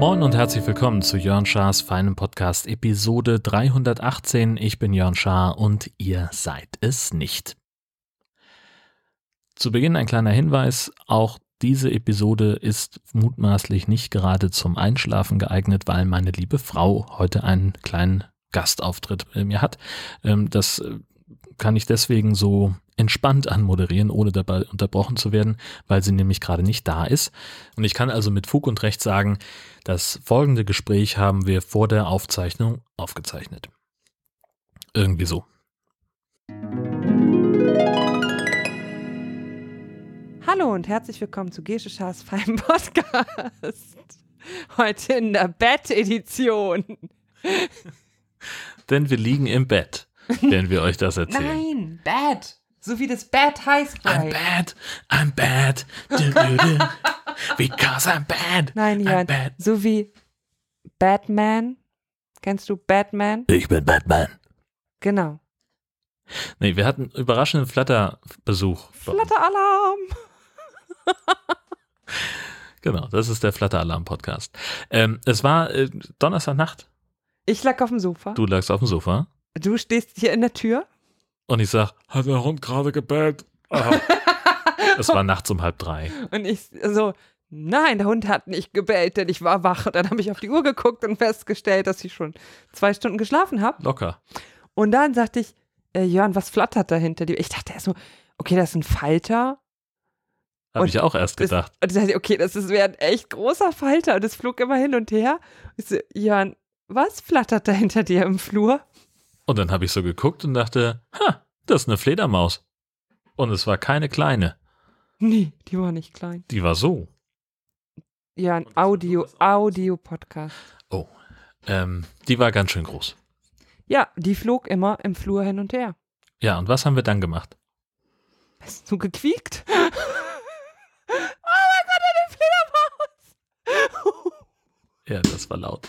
Moin und herzlich willkommen zu Jörn Schars feinem Podcast Episode 318. Ich bin Jörn Schaar und ihr seid es nicht. Zu Beginn ein kleiner Hinweis, auch diese Episode ist mutmaßlich nicht gerade zum Einschlafen geeignet, weil meine liebe Frau heute einen kleinen Gastauftritt bei mir hat. Ähm, das äh, kann ich deswegen so entspannt anmoderieren, ohne dabei unterbrochen zu werden, weil sie nämlich gerade nicht da ist. Und ich kann also mit Fug und Recht sagen, das folgende Gespräch haben wir vor der Aufzeichnung aufgezeichnet. Irgendwie so. Hallo und herzlich willkommen zu Gesche Schars feinem Podcast. Heute in der Bett-Edition. Denn wir liegen im Bett, wenn wir euch das erzählen. Nein, Bad. So wie das Bad High I'm bad, I'm bad, du, du, du. because I'm bad. Nein, I'm Jan. bad. So wie Batman. Kennst du Batman? Ich bin Batman. Genau. Nee, wir hatten überraschenden Flatterbesuch. Flatteralarm. Genau, das ist der Flatteralarm-Podcast. Ähm, es war äh, Donnerstagnacht. Ich lag auf dem Sofa. Du lagst auf dem Sofa Du stehst hier in der Tür. und ich sag, hat der Hund gerade gebellt? Es war nachts um halb drei. Und ich so, nein, der Hund hat nicht gebellt, denn ich war wach. Und dann habe ich auf die Uhr geguckt und festgestellt, dass ich schon zwei Stunden geschlafen habe. Locker. Und dann sagte ich, äh, Jörn, was flattert da hinter dir? Ich dachte erst so, okay, das ist ein Falter. Habe ich auch erst Das, gedacht. und ich dachte, okay, das ist- wäre ein echt großer Falter. Und es flog immer hin und her. Ich so, Jörn, was flattert da hinter dir im Flur? Und dann habe ich so geguckt und dachte, ha, das ist eine Fledermaus. Und es war keine kleine. Nee, die war nicht klein. Die war so. Ja, ein Audio. Audio-Podcast. Ähm, die war ganz schön groß. Ja, die flog immer im Flur hin und her. Ja, und was haben wir dann gemacht? Hast du gequiekt? oh mein Gott, eine Fledermaus! Ja, das war laut.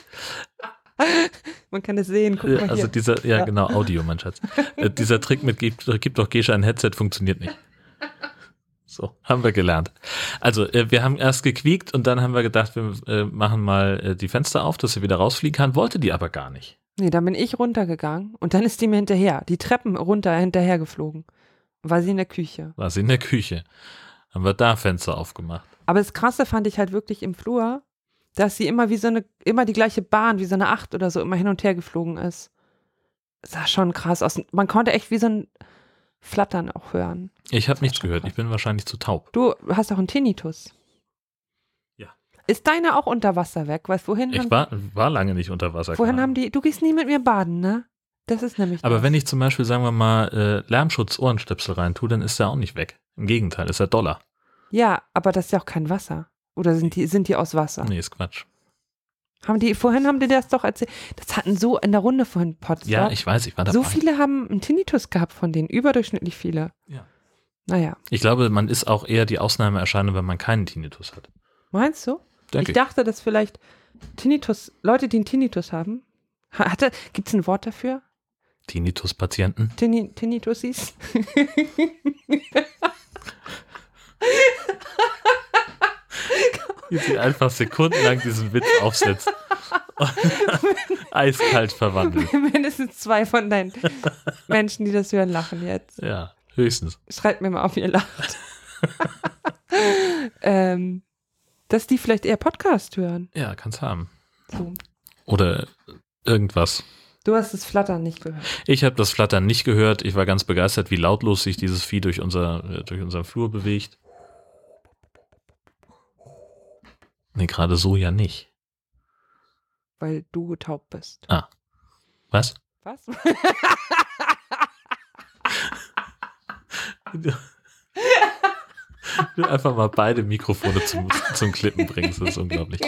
Man kann es sehen, guck mal also hier. dieser, ja, Ja. genau, Audio, mein Schatz. Äh, dieser Trick mit gib, gib doch Gesche ein Headset funktioniert nicht. So, haben wir gelernt. Also, äh, wir haben erst gequiekt und dann haben wir gedacht, wir äh, machen mal die Fenster auf, dass sie wieder rausfliegen kann, wollte die aber gar nicht. Nee, dann bin ich runtergegangen und dann ist die mir hinterher, die Treppen runter hinterher geflogen. War sie in der Küche. War sie in der Küche. Haben wir da Fenster aufgemacht. Aber das Krasse fand ich halt wirklich im Flur, dass sie immer wie so eine, immer die gleiche Bahn, wie so eine Acht oder so, immer hin und her geflogen ist. Sah schon krass aus. Man konnte echt wie so ein Flattern auch hören. Ich habe nichts gehört, krass. ich bin wahrscheinlich zu taub. Du hast auch einen Tinnitus. Ja. Ist deine auch unter Wasser weg? Weißt wohin? Ich haben, war, war lange nicht unter Wasser. wohin haben die? Du gehst nie mit mir baden, ne? Das ist nämlich. Aber das. wenn ich zum Beispiel, sagen wir mal, äh, Lärmschutz-Ohrenstöpsel reintue, dann ist der auch nicht weg. Im Gegenteil, ist er Dollar. Ja, aber das ist ja auch kein Wasser. Oder sind die, sind die aus Wasser? Nee, ist Quatsch. Haben die, vorhin haben die das doch erzählt. Das hatten so in der Runde vorhin Potsdam. Ja, ich weiß, ich war dabei. So viele haben einen Tinnitus gehabt von denen, überdurchschnittlich viele. Ja. Naja, Ich glaube, man ist auch eher die Ausnahmeerscheinung, wenn man keinen Tinnitus hat. meinst du? Denke ich dachte, dass vielleicht Tinnitus, Leute, die einen Tinnitus haben, ha- hatte, gibt es ein Wort dafür? Tinnitus-Patienten. Tinni, Tinnitusis? Wie sie einfach sekundenlang diesen Witz aufsetzt. Eiskalt verwandelt. Mindestens zwei von deinen Menschen, die das hören, lachen jetzt. Ja, höchstens. Schreibt mir mal auf, ihr lacht. ähm, dass die vielleicht eher Podcast hören. Ja, kann's haben. So. Oder irgendwas. Du hast das Flattern nicht gehört. Ich habe das Flattern nicht gehört. Ich war ganz begeistert, wie lautlos sich dieses Vieh durch, unser, äh, durch unseren Flur bewegt. Nee, gerade so ja nicht. Weil du taub bist. Was? Was? Ich will einfach mal beide Mikrofone zum, zum Klippen bringen. Das ist unglaublich.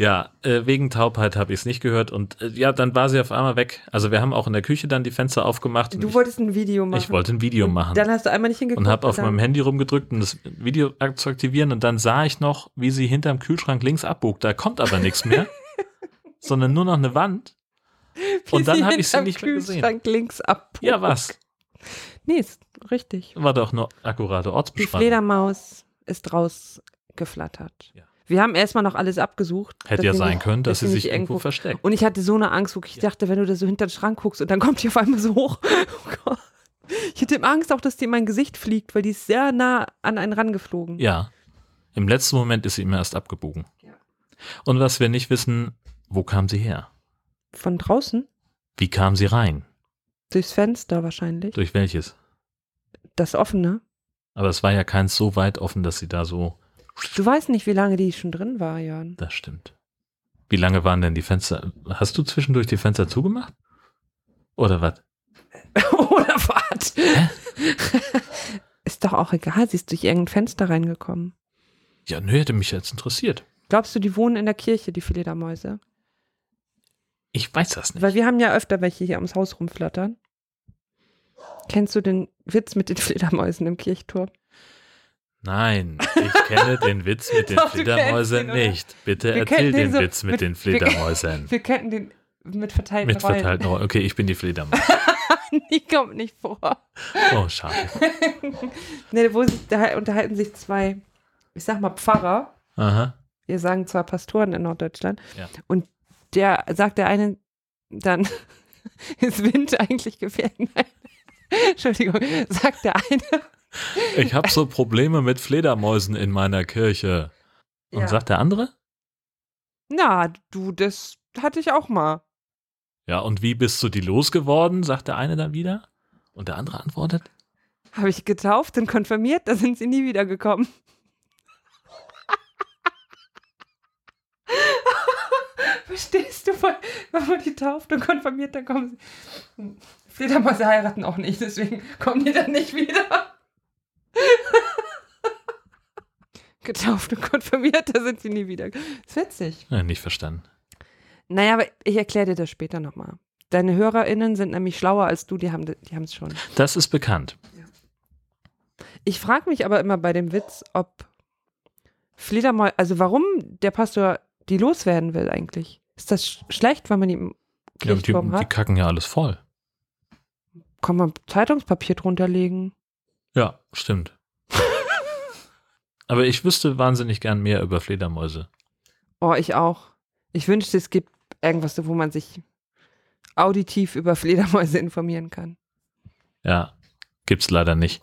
Ja, äh, wegen Taubheit habe ich es nicht gehört. Und äh, ja, dann war sie auf einmal weg. Also wir haben auch in der Küche dann die Fenster aufgemacht. Du ich, wolltest ein Video machen. ich wollte ein Video Und machen. Dann hast du einmal nicht hingeguckt. und habe auf meinem Handy rumgedrückt, um das Video zu aktivieren. Und dann sah ich noch, wie sie hinterm Kühlschrank links abbog. Da kommt aber nichts mehr, sondern nur noch eine Wand. Wie Und dann sie hab ich sie nicht mehr gesehen. Kühlschrank links ab. Ja, was? Nee, ist richtig. War doch nur akkurate Die Ortsbeschreibung. Fledermaus ist rausgeflattert. Ja. Wir haben erstmal noch alles abgesucht. Hätte ja sein können, dass sie sich irgendwo versteckt. Und ich hatte so eine Angst, wirklich. Ich dachte, wenn du da so hinter den Schrank guckst und dann kommt die auf einmal so hoch. Oh Gott. Ich hatte Angst auch, dass die in mein Gesicht fliegt, weil die ist sehr nah an einen rangeflogen. Ja. Im letzten Moment ist sie immer erst abgebogen. Ja. Und was wir nicht wissen, wo kam sie her? Von draußen? Wie kam sie rein? Durchs Fenster wahrscheinlich. Durch welches? Das offene. Aber es war ja keins so weit offen, dass sie da so. Du weißt nicht, wie lange die schon drin war, Jörn. Das stimmt. Wie lange waren denn die Fenster? Hast du zwischendurch die Fenster zugemacht? Oder was? Oder was? Ist doch auch egal, sie ist durch irgendein Fenster reingekommen. Ja, nö, hätte mich jetzt interessiert. Glaubst du, die wohnen in der Kirche, die Fledermäuse? Ich weiß das nicht. Weil wir haben ja öfter welche hier ums Haus rumflattern. Kennst du den Witz mit den Fledermäusen im Kirchturm? Nein, ich kenne den Witz mit den Doch, Fledermäusen nicht. Bitte Wir erzähl den so Witz mit, mit- den wir- Fledermäusen. Wir könnten den mit verteilten Mit Rollen. verteilten Rollen. Okay, ich bin die Fledermaus. Die kommt nicht vor. Oh, schade. ne, wo sich, da unterhalten sich zwei, ich sag mal Pfarrer, Aha. wir sagen zwar Pastoren in Norddeutschland, Ja. und der sagt der eine dann, ist Wind eigentlich gefährlich? Nein. Entschuldigung, sagt der eine. Ich habe so Probleme mit Fledermäusen in meiner Kirche. Und Ja. sagt der andere? Na, du, das hatte ich auch mal. Ja, und wie bist du die losgeworden? sagt der eine dann wieder. Und der andere antwortet? Habe ich getauft und konfirmiert, da sind sie nie wiedergekommen. Verstehst du, wenn man die tauft und konfirmiert, dann kommen sie. Fledermäuse heiraten auch nicht, deswegen kommen die dann nicht wieder. Getauft und konfirmiert, da sind sie nie wieder. ist witzig. Ja, nicht verstanden. Naja, aber ich erkläre dir das später nochmal. Deine HörerInnen sind nämlich schlauer als du, die haben die es schon. Das ist bekannt. Ich frage mich aber immer bei dem Witz, ob Fledermäuse, also warum der Pastor die loswerden will eigentlich. Ist das sch schlecht, wenn man die im Ja, die, die kacken ja alles voll. Kann man Zeitungspapier drunter legen? Ja, stimmt. Aber ich wüsste wahnsinnig gern mehr über Fledermäuse. Oh, ich auch. Ich wünschte, es gibt irgendwas, wo man sich auditiv über Fledermäuse informieren kann. Ja, gibt's leider nicht.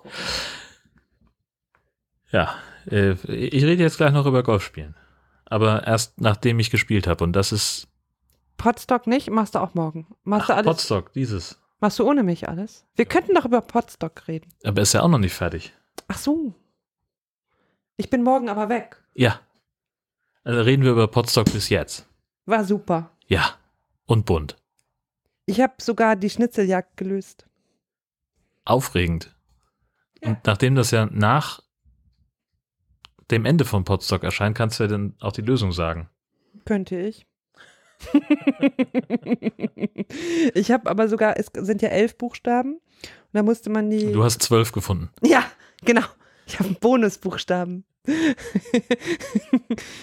Ja, äh, ich rede jetzt gleich noch über Golfspielen. Aber erst nachdem ich gespielt habe. Und das ist Potstock nicht? Machst du auch morgen. Machst du Ach, alles? Potstock, dieses. Machst du ohne mich alles? Wir könnten doch über Potstock reden. Aber ist ja auch noch nicht fertig. Ach so. Ich bin morgen aber weg. Ja. Also reden wir über Potstock bis jetzt. War super. Ja. Und bunt. Ich habe sogar die Schnitzeljagd gelöst. Aufregend. Ja. Und nachdem das ja nach dem Ende von Potstock erscheint, kannst du ja dann auch die Lösung sagen. Könnte ich. ich habe aber sogar, es sind ja elf Buchstaben. Und da musste man die. Du hast zwölf gefunden. Ja, genau. Ich habe Bonusbuchstaben.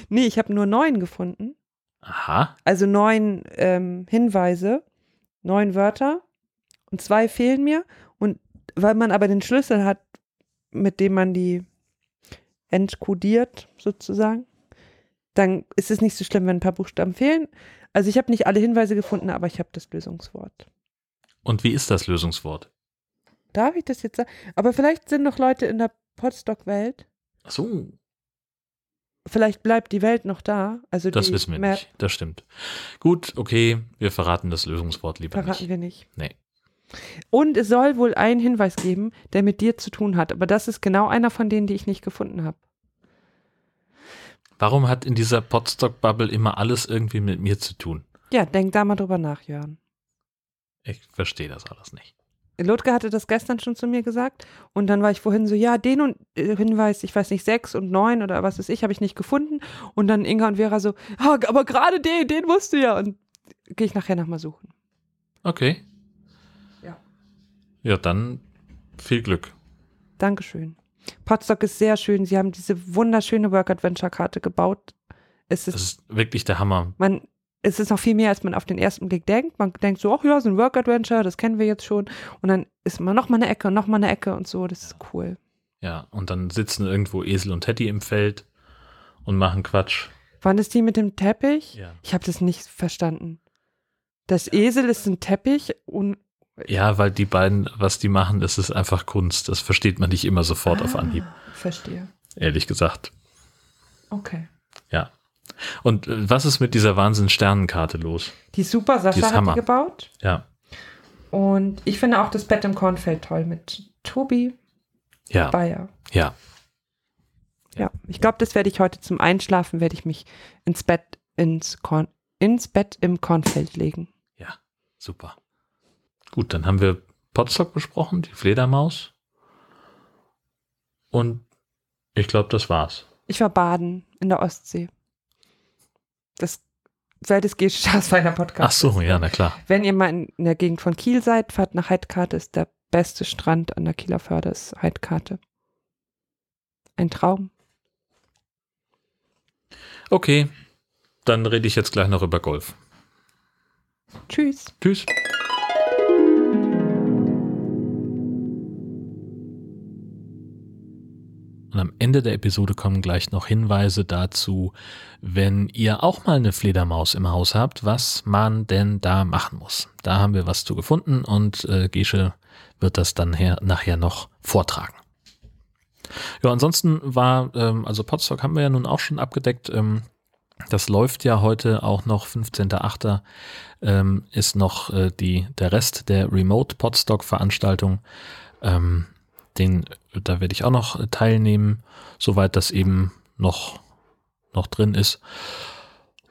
nee, ich habe nur neun gefunden. Aha. Also neun ähm, Hinweise, neun Wörter und zwei fehlen mir. Und weil man aber den Schlüssel hat, mit dem man die entkodiert, sozusagen, dann ist es nicht so schlimm, wenn ein paar Buchstaben fehlen. Also ich habe nicht alle Hinweise gefunden, aber ich habe das Lösungswort. Und wie ist das Lösungswort? Darf ich das jetzt sagen? Aber vielleicht sind noch Leute in der Podstock-Welt. Ach so, Vielleicht bleibt die Welt noch da. Also das wissen wir Map nicht. Das stimmt. Gut, okay, wir verraten das Lösungswort lieber Verraten nicht. wir nicht. Nee. Und es soll wohl einen Hinweis geben, der mit dir zu tun hat. Aber das ist genau einer von denen, die ich nicht gefunden habe. Warum hat in dieser Potstock-Bubble immer alles irgendwie mit mir zu tun? Ja, denk da mal drüber nach, Jörn. Ich verstehe das alles nicht. Ludger hatte das gestern schon zu mir gesagt. Und dann war ich vorhin so, ja, den und äh, Hinweis, ich weiß nicht, sechs und neun oder was weiß ich, habe ich nicht gefunden. Und dann Inga und Vera so, ah, aber gerade den, den musst du ja. Und gehe ich nachher nochmal suchen. Okay. Ja. Ja, dann viel Glück. Dankeschön. Potsdok ist sehr schön. Sie haben diese wunderschöne Work-Adventure-Karte gebaut. Es Das ist, ist wirklich der Hammer. man es ist noch viel mehr, als man auf den ersten Blick denkt. Man denkt so, ach ja, so ein Work-Adventure, das kennen wir jetzt schon. Und dann ist man noch mal eine Ecke und noch mal eine Ecke und so. Das ist cool. Ja, und dann sitzen irgendwo Esel und Teddy im Feld und machen Quatsch. Waren das die mit dem Teppich? Ja. Ich habe das nicht verstanden. Das Esel ist ein Teppich und Ja, weil die beiden, was die machen, das ist einfach Kunst. Das versteht man nicht immer sofort auf Anhieb, Ah, Verstehe. ehrlich gesagt. Okay. Ja. Und äh, was ist mit dieser Wahnsinn-Sternenkarte los? Die ist super, Sascha ist hat die gebaut. Ja. Und ich finde auch das Bett im Kornfeld toll mit Tobi Ja. Bayer. Ja. Ja, ich glaube, das werde ich heute zum Einschlafen, werde ich mich ins Bett, ins, Korn, ins Bett im Kornfeld legen. Ja. Super. Gut, dann haben wir Potstock besprochen, die Fledermaus. Und ich glaube, das war's. Ich war baden in der Ostsee. Das seit es geht, Stars feiner Podcast. Ach so, ja, na klar. Wenn ihr mal in, in der Gegend von Kiel seid, fahrt nach Heidkarte, ist der beste Strand an der Kieler Förde, ist Heidkarte. Ein Traum. Okay, dann rede ich jetzt gleich noch über Golf. Tschüss. Tschüss. Und am Ende der Episode kommen gleich noch Hinweise dazu, wenn ihr auch mal eine Fledermaus im Haus habt, was man denn da machen muss. Da haben wir was zu gefunden und äh, Gesche wird das dann her, nachher noch vortragen. Ja, ansonsten war, ähm, also Podstock haben wir ja nun auch schon abgedeckt. Ähm, das läuft ja heute auch noch, 15.8. Ähm, ist noch äh, die, der Rest der Remote Podstock Veranstaltung. Ähm, den, da werde ich auch noch teilnehmen, soweit das eben noch, noch drin ist.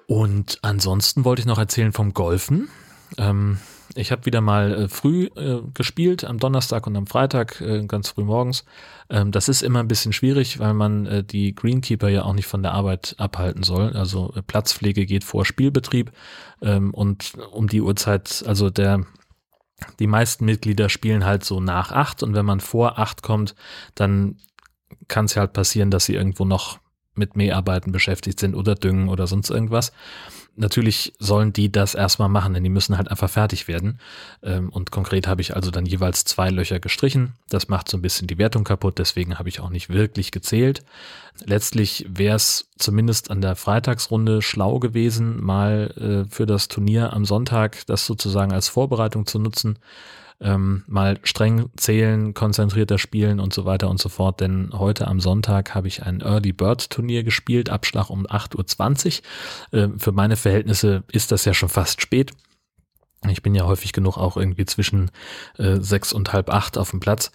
Und ansonsten wollte ich noch erzählen vom Golfen. Ähm, ich habe wieder mal äh, früh äh, gespielt, am Donnerstag und am Freitag, äh, ganz früh morgens. Ähm, das ist immer ein bisschen schwierig, weil man äh, die Greenkeeper ja auch nicht von der Arbeit abhalten soll. Also äh, Platzpflege geht vor Spielbetrieb ähm, und um die Uhrzeit, also der die meisten Mitglieder spielen halt so nach acht und wenn man vor acht kommt, dann kann es ja halt passieren, dass sie irgendwo noch mit Mäharbeiten beschäftigt sind oder Düngen oder sonst irgendwas. Natürlich sollen die das erstmal machen, denn die müssen halt einfach fertig werden. Ähm, Und konkret habe ich also dann jeweils zwei Löcher gestrichen. Das macht so ein bisschen die Wertung kaputt, deswegen habe ich auch nicht wirklich gezählt. Letztlich wäre es zumindest an der Freitagsrunde schlau gewesen, mal äh, für das Turnier am Sonntag das sozusagen als Vorbereitung zu nutzen. Ähm, mal streng zählen, konzentrierter spielen und so weiter und so fort. Denn heute am Sonntag habe ich ein Early Bird Turnier gespielt, Abschlag um 8.20 Uhr. Ähm, für meine Verhältnisse ist das ja schon fast spät. Ich bin ja häufig genug auch irgendwie zwischen äh, sechs und halb acht auf dem Platz.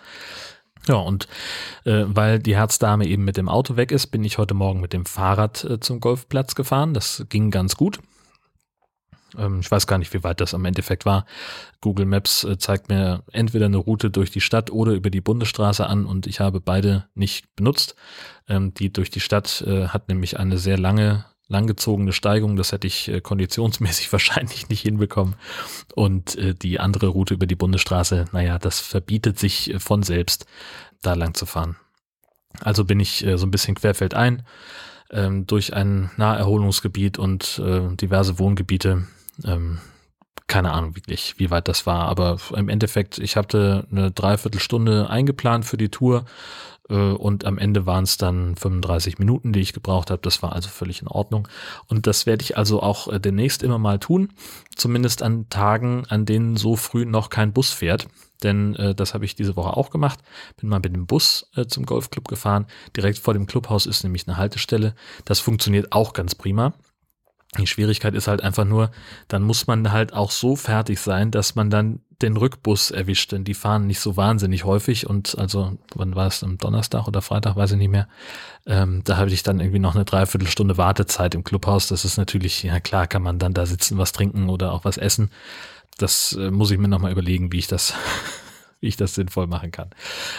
Ja, und äh, weil die Herzdame eben mit dem Auto weg ist, bin ich heute Morgen mit dem Fahrrad äh, zum Golfplatz gefahren. Das ging ganz gut. Ähm, ich weiß gar nicht, wie weit das am Endeffekt war. Google Maps äh, zeigt mir entweder eine Route durch die Stadt oder über die Bundesstraße an und ich habe beide nicht benutzt. Ähm, die durch die Stadt äh, hat nämlich eine sehr lange, langgezogene Steigung. Das hätte ich äh, konditionsmäßig wahrscheinlich nicht hinbekommen. Und die andere Route über die Bundesstraße, naja, das verbietet sich von selbst, da lang zu fahren. Also bin ich so ein bisschen querfeldein ähm, durch ein Naherholungsgebiet und diverse Wohngebiete. Ähm, keine Ahnung wirklich, wie weit das war, aber im Endeffekt, ich hatte eine Dreiviertelstunde eingeplant für die Tour äh, und am Ende waren es dann 35 Minuten, die ich gebraucht habe. Das war also völlig in Ordnung. Und das werde ich also auch äh, demnächst immer mal tun, zumindest an Tagen, an denen so früh noch kein Bus fährt. Denn äh, das habe ich diese Woche auch gemacht. Bin mal mit dem Bus äh, zum Golfclub gefahren. Direkt vor dem Clubhaus ist nämlich eine Haltestelle. Das funktioniert auch ganz prima. Die Schwierigkeit ist halt einfach nur, dann muss man halt auch so fertig sein, dass man dann den Rückbus erwischt, denn die fahren nicht so wahnsinnig häufig und also, wann war es, am Donnerstag oder Freitag, weiß ich nicht mehr, ähm, da habe ich dann irgendwie noch eine Dreiviertelstunde Wartezeit im Clubhaus. Das ist natürlich, ja klar, kann man dann da sitzen, was trinken oder auch was essen. Das äh, muss ich mir nochmal überlegen, wie ich das wie ich das sinnvoll machen kann.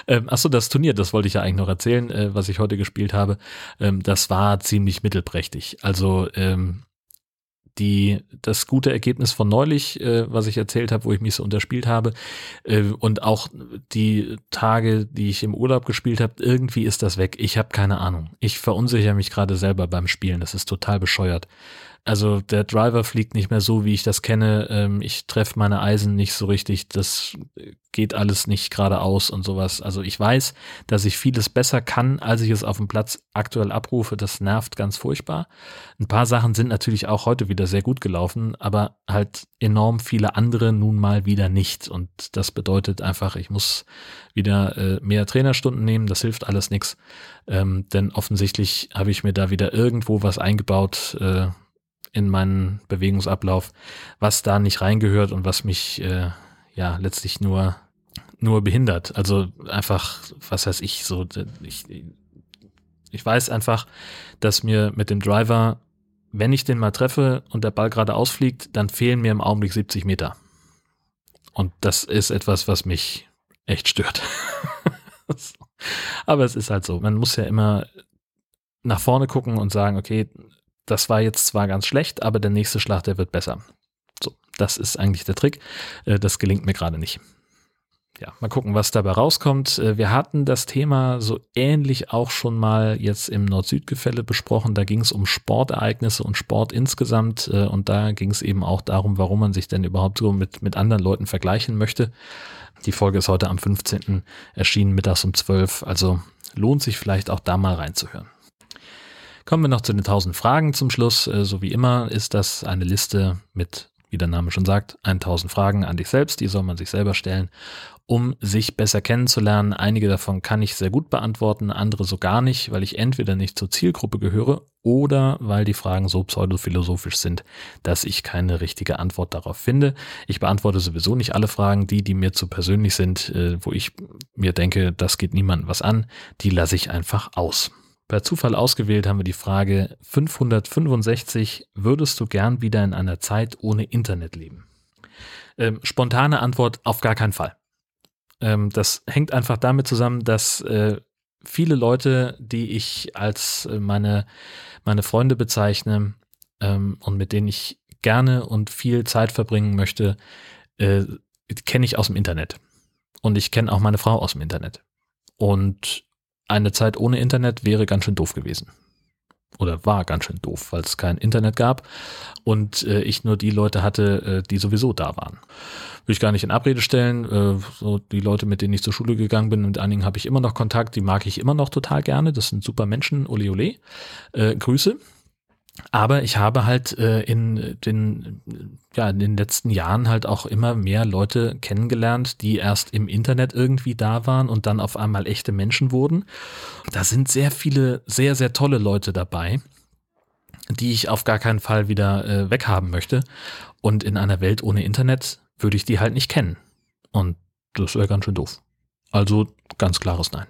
Ähm, achso, das Turnier, das wollte ich ja eigentlich noch erzählen, äh, was ich heute gespielt habe. Ähm, das war ziemlich mittelprächtig. Also ähm, die, das gute Ergebnis von neulich, äh, was ich erzählt habe, wo ich mich so unterspielt habe, äh, und auch die Tage, die ich im Urlaub gespielt habe, irgendwie ist das weg. Ich habe keine Ahnung. Ich verunsichere mich gerade selber beim Spielen. Das ist total bescheuert. Also der Driver fliegt nicht mehr so, wie ich das kenne. Ähm, ich treffe meine Eisen nicht so richtig. Das geht alles nicht geradeaus und sowas. Also ich weiß, dass ich vieles besser kann, als ich es auf dem Platz aktuell abrufe. Das nervt ganz furchtbar. Ein paar Sachen sind natürlich auch heute wieder sehr gut gelaufen, aber halt enorm viele andere nun mal wieder nicht. Und das bedeutet einfach, ich muss wieder äh, mehr Trainerstunden nehmen. Das hilft alles nichts. Ähm, denn offensichtlich habe ich mir da wieder irgendwo was eingebaut, äh, in meinen Bewegungsablauf, was da nicht reingehört und was mich äh, ja letztlich nur nur behindert. Also einfach, was heißt ich so, ich, ich weiß einfach, dass mir mit dem Driver, wenn ich den mal treffe und der Ball gerade ausfliegt, dann fehlen mir im Augenblick 70 Meter. Und das ist etwas, was mich echt stört. Aber es ist halt so. Man muss ja immer nach vorne gucken und sagen, okay, das war jetzt zwar ganz schlecht, aber der nächste Schlag, der wird besser. So, das ist eigentlich der Trick. Äh, das gelingt mir gerade nicht. Ja, mal gucken, was dabei rauskommt. Äh, wir hatten das Thema so ähnlich auch schon mal jetzt im Nord-Süd-Gefälle besprochen. Da ging es um Sportereignisse und Sport insgesamt. Äh, und da ging es eben auch darum, warum man sich denn überhaupt so mit, mit anderen Leuten vergleichen möchte. Die Folge ist heute am 15. erschienen, mittags um 12. Also lohnt sich vielleicht auch da mal reinzuhören. Kommen wir noch zu den 1000 Fragen zum Schluss. Äh, so wie immer ist das eine Liste mit, wie der Name schon sagt, 1000 Fragen an dich selbst. Die soll man sich selber stellen, um sich besser kennenzulernen. Einige davon kann ich sehr gut beantworten, andere so gar nicht, weil ich entweder nicht zur Zielgruppe gehöre oder weil die Fragen so pseudophilosophisch sind, dass ich keine richtige Antwort darauf finde. Ich beantworte sowieso nicht alle Fragen, die, die mir zu persönlich sind, äh, wo ich mir denke, das geht niemandem was an, die lasse ich einfach aus. Per Zufall ausgewählt haben wir die Frage 565, würdest du gern wieder in einer Zeit ohne Internet leben? Ähm, spontane Antwort, auf gar keinen Fall. Ähm, das hängt einfach damit zusammen, dass äh, viele Leute, die ich als äh, meine, meine Freunde bezeichne ähm, und mit denen ich gerne und viel Zeit verbringen möchte, äh, kenne ich aus dem Internet. Und ich kenne auch meine Frau aus dem Internet. Und eine Zeit ohne Internet wäre ganz schön doof gewesen. Oder war ganz schön doof, weil es kein Internet gab und äh, ich nur die Leute hatte, äh, die sowieso da waren. Will ich gar nicht in Abrede stellen. Äh, so die Leute, mit denen ich zur Schule gegangen bin, mit einigen habe ich immer noch Kontakt, die mag ich immer noch total gerne. Das sind super Menschen. Ole ole. Äh, Grüße. Aber ich habe halt äh, in den, ja, in den letzten Jahren halt auch immer mehr Leute kennengelernt, die erst im Internet irgendwie da waren und dann auf einmal echte Menschen wurden. Da sind sehr viele, sehr, sehr tolle Leute dabei, die ich auf gar keinen Fall wieder äh, weghaben möchte. Und in einer Welt ohne Internet würde ich die halt nicht kennen. Und das wäre ganz schön doof. Also ganz klares Nein.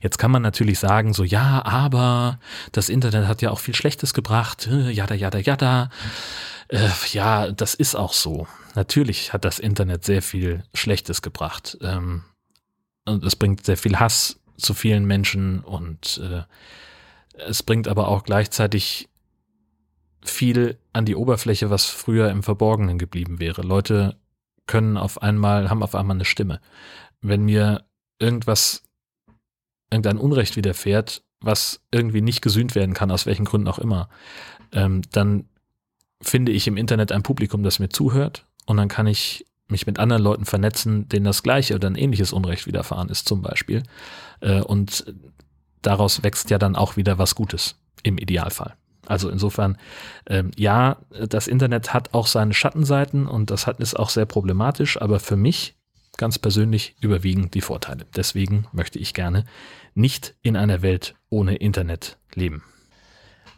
Jetzt kann man natürlich sagen, so ja, aber das Internet hat ja auch viel Schlechtes gebracht, äh, jada, jada, jada. Äh, ja, das ist auch so. Natürlich hat das Internet sehr viel Schlechtes gebracht. Ähm, und es bringt sehr viel Hass zu vielen Menschen und äh, es bringt aber auch gleichzeitig viel an die Oberfläche, was früher im Verborgenen geblieben wäre. Leute können auf einmal, haben auf einmal eine Stimme. Wenn mir irgendwas irgendein Unrecht widerfährt, was irgendwie nicht gesühnt werden kann, aus welchen Gründen auch immer, ähm, dann finde ich im Internet ein Publikum, das mir zuhört und dann kann ich mich mit anderen Leuten vernetzen, denen das gleiche oder ein ähnliches Unrecht widerfahren ist zum Beispiel. Äh, und daraus wächst ja dann auch wieder was Gutes im Idealfall. Also insofern, ähm, ja, das Internet hat auch seine Schattenseiten und das hat, ist auch sehr problematisch, aber für mich ganz persönlich überwiegen die Vorteile. Deswegen möchte ich gerne nicht in einer Welt ohne Internet leben.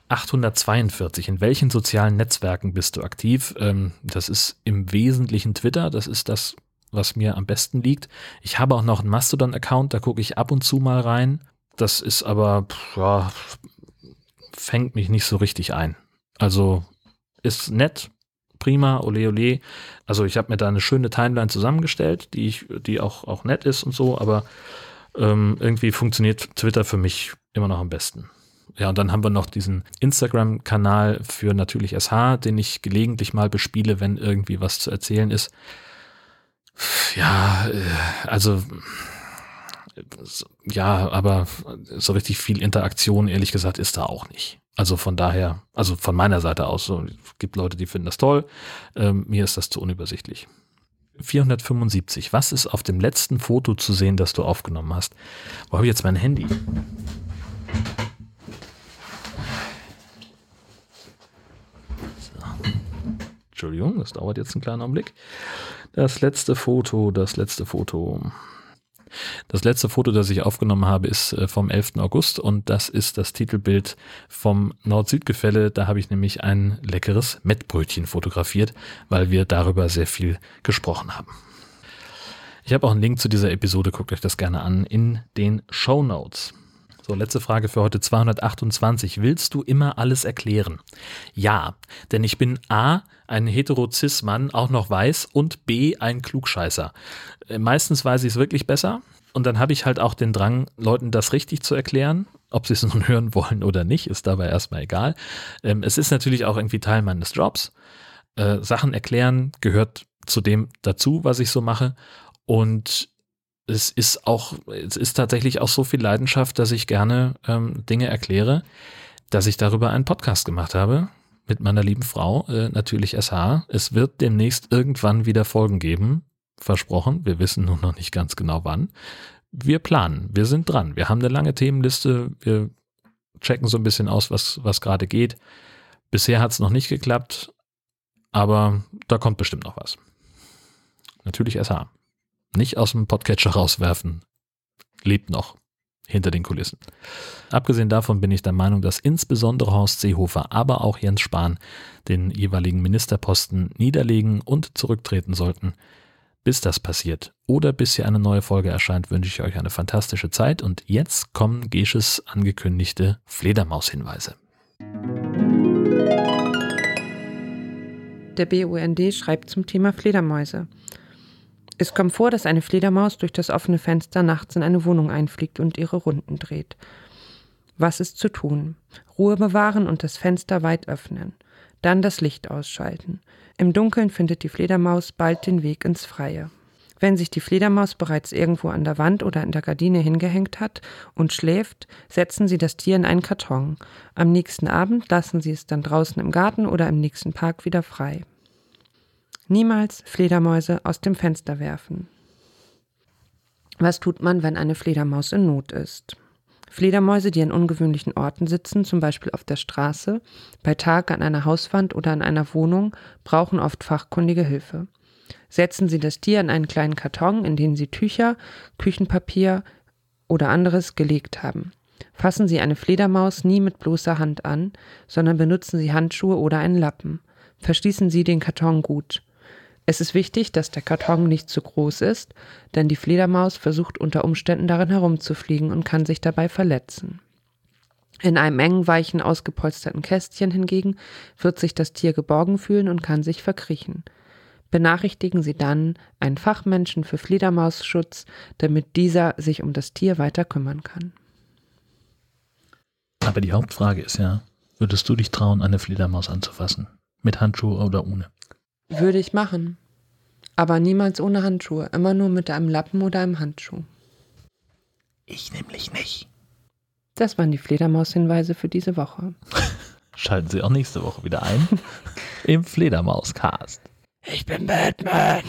842. In welchen sozialen Netzwerken bist du aktiv? Ähm, das ist im Wesentlichen Twitter. Das ist das, was mir am besten liegt. Ich habe auch noch einen Mastodon-Account, da gucke ich ab und zu mal rein. Das ist aber, ja, fängt mich nicht so richtig ein. Also ist nett, prima, ole ole. Also ich habe mir da eine schöne Timeline zusammengestellt, die ich, die auch, auch nett ist und so, aber ähm, irgendwie funktioniert Twitter für mich immer noch am besten. Ja, und dann haben wir noch diesen Instagram-Kanal für natürlich SH, den ich gelegentlich mal bespiele, wenn irgendwie was zu erzählen ist. Ja, äh, also ja, aber so richtig viel Interaktion, ehrlich gesagt, ist da auch nicht. Also von daher, also von meiner Seite aus, so, es gibt Leute, die finden das toll. Ähm, mir ist das zu unübersichtlich. 475. Was ist auf dem letzten Foto zu sehen, das du aufgenommen hast? Wo habe ich jetzt mein Handy? So. Entschuldigung, das dauert jetzt einen kleinen Augenblick. Das letzte Foto, das letzte Foto. Das letzte Foto, das ich aufgenommen habe, ist äh, vom 11. August und das ist das Titelbild vom Nord-Süd-Gefälle. Da habe ich nämlich ein leckeres Mettbrötchen fotografiert, weil wir darüber sehr viel gesprochen haben. Ich habe auch einen Link zu dieser Episode, guckt euch das gerne an, in den Show Notes. So, letzte Frage für heute 228. Willst du immer alles erklären? Ja, denn ich bin A, ein hetero-cis-Mann, auch noch weiß und B, ein Klugscheißer. Äh, meistens weiß ich es wirklich besser und dann habe ich halt auch den Drang, Leuten das richtig zu erklären. Ob sie es nun hören wollen oder nicht, ist dabei erstmal egal. Ähm, es ist natürlich auch irgendwie Teil meines Jobs. Äh, Sachen erklären gehört zu dem dazu, was ich so mache. Und es ist auch, es ist tatsächlich auch so viel Leidenschaft, dass ich gerne ähm, Dinge erkläre, dass ich darüber einen Podcast gemacht habe mit meiner lieben Frau, äh, natürlich SH. Es wird demnächst irgendwann wieder Folgen geben, versprochen. Wir wissen nur noch nicht ganz genau wann. Wir planen, wir sind dran. Wir haben eine lange Themenliste. Wir checken so ein bisschen aus, was, was gerade geht. Bisher hat es noch nicht geklappt, aber da kommt bestimmt noch was. Natürlich SH. Nicht aus dem Podcatcher rauswerfen. Lebt noch hinter den Kulissen. Abgesehen davon bin ich der Meinung, dass insbesondere Horst Seehofer, aber auch Jens Spahn den jeweiligen Ministerposten niederlegen und zurücktreten sollten. Bis das passiert oder bis hier eine neue Folge erscheint, wünsche ich euch eine fantastische Zeit und jetzt kommen Gesches angekündigte Fledermaus-Hinweise. Der BUND schreibt zum Thema Fledermäuse. Es kommt vor, dass eine Fledermaus durch das offene Fenster nachts in eine Wohnung einfliegt und ihre Runden dreht. Was ist zu tun? Ruhe bewahren und das Fenster weit öffnen. Dann das Licht ausschalten. Im Dunkeln findet die Fledermaus bald den Weg ins Freie. Wenn sich die Fledermaus bereits irgendwo an der Wand oder in der Gardine hingehängt hat und schläft, setzen Sie das Tier in einen Karton. Am nächsten Abend lassen Sie es dann draußen im Garten oder im nächsten Park wieder frei. Niemals Fledermäuse aus dem Fenster werfen. Was tut man, wenn eine Fledermaus in Not ist? Fledermäuse, die an ungewöhnlichen Orten sitzen, zum Beispiel auf der Straße, bei Tag an einer Hauswand oder in einer Wohnung, brauchen oft fachkundige Hilfe. Setzen Sie das Tier in einen kleinen Karton, in den Sie Tücher, Küchenpapier oder anderes gelegt haben. Fassen Sie eine Fledermaus nie mit bloßer Hand an, sondern benutzen Sie Handschuhe oder einen Lappen. Verschließen Sie den Karton gut. Es ist wichtig, dass der Karton nicht zu groß ist, denn die Fledermaus versucht unter Umständen darin herumzufliegen und kann sich dabei verletzen. In einem engen, weichen, ausgepolsterten Kästchen hingegen wird sich das Tier geborgen fühlen und kann sich verkriechen. Benachrichtigen Sie dann einen Fachmenschen für Fledermausschutz, damit dieser sich um das Tier weiter kümmern kann. Aber die Hauptfrage ist ja, würdest du dich trauen, eine Fledermaus anzufassen? Mit Handschuhe oder ohne? Würde ich machen. Aber niemals ohne Handschuhe, immer nur mit einem Lappen oder einem Handschuh. Ich nämlich nicht. Das waren die Fledermaus-Hinweise für diese Woche. Schalten Sie auch nächste Woche wieder ein im Fledermaus-Cast. Ich bin Batman.